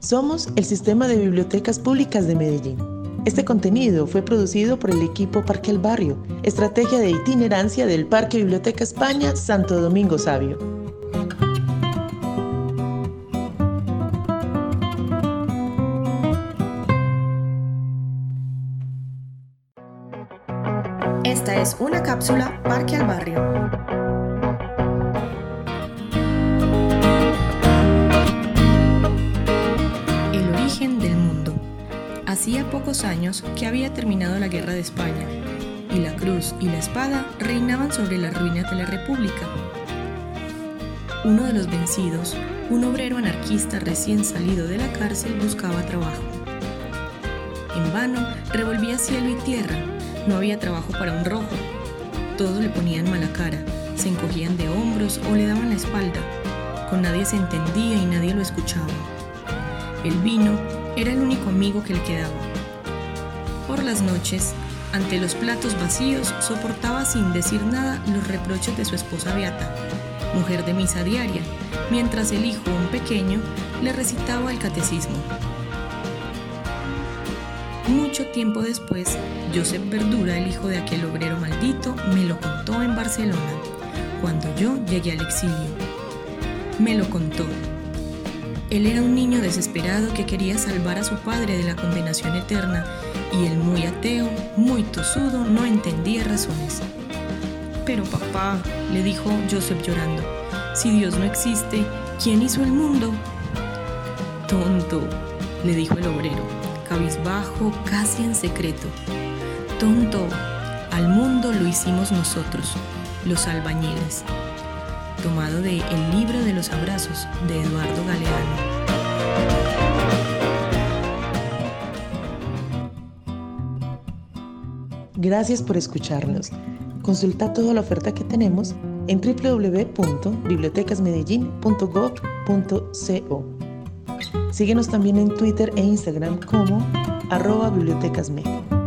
Somos el Sistema de Bibliotecas Públicas de Medellín. Este contenido fue producido por el equipo Parque El Barrio, estrategia de itinerancia del Parque Biblioteca España Santo Domingo Sabio. Esta es una cápsula Parque al Barrio. Pocos años que había terminado la guerra de España y la cruz y la espada reinaban sobre las ruinas de la República. Uno de los vencidos, un obrero anarquista recién salido de la cárcel, buscaba trabajo. En vano revolvía cielo y tierra, no había trabajo para un rojo. Todos le ponían mala cara, se encogían de hombros o le daban la espalda. Con nadie se entendía y nadie lo escuchaba. El vino era el único amigo que le quedaba. Por las noches, ante los platos vacíos, soportaba sin decir nada los reproches de su esposa Beata, mujer de misa diaria, mientras el hijo, un pequeño, le recitaba el catecismo. Mucho tiempo después, Josep Verdura, el hijo de aquel obrero maldito, me lo contó en Barcelona, cuando yo llegué al exilio. Me lo contó. Él era un niño desesperado que quería salvar a su padre de la condenación eterna y el muy ateo, muy tosudo, no entendía razones. Pero papá, le dijo Joseph llorando, si Dios no existe, ¿quién hizo el mundo? Tonto, le dijo el obrero, cabizbajo, casi en secreto. Tonto, al mundo lo hicimos nosotros, los albañiles. Tomado de El libro de los abrazos de Eduardo Galeano. Gracias por escucharnos. Consulta toda la oferta que tenemos en www.bibliotecasmedellin.gov.co. Síguenos también en Twitter e Instagram como arroba bibliotecasmed.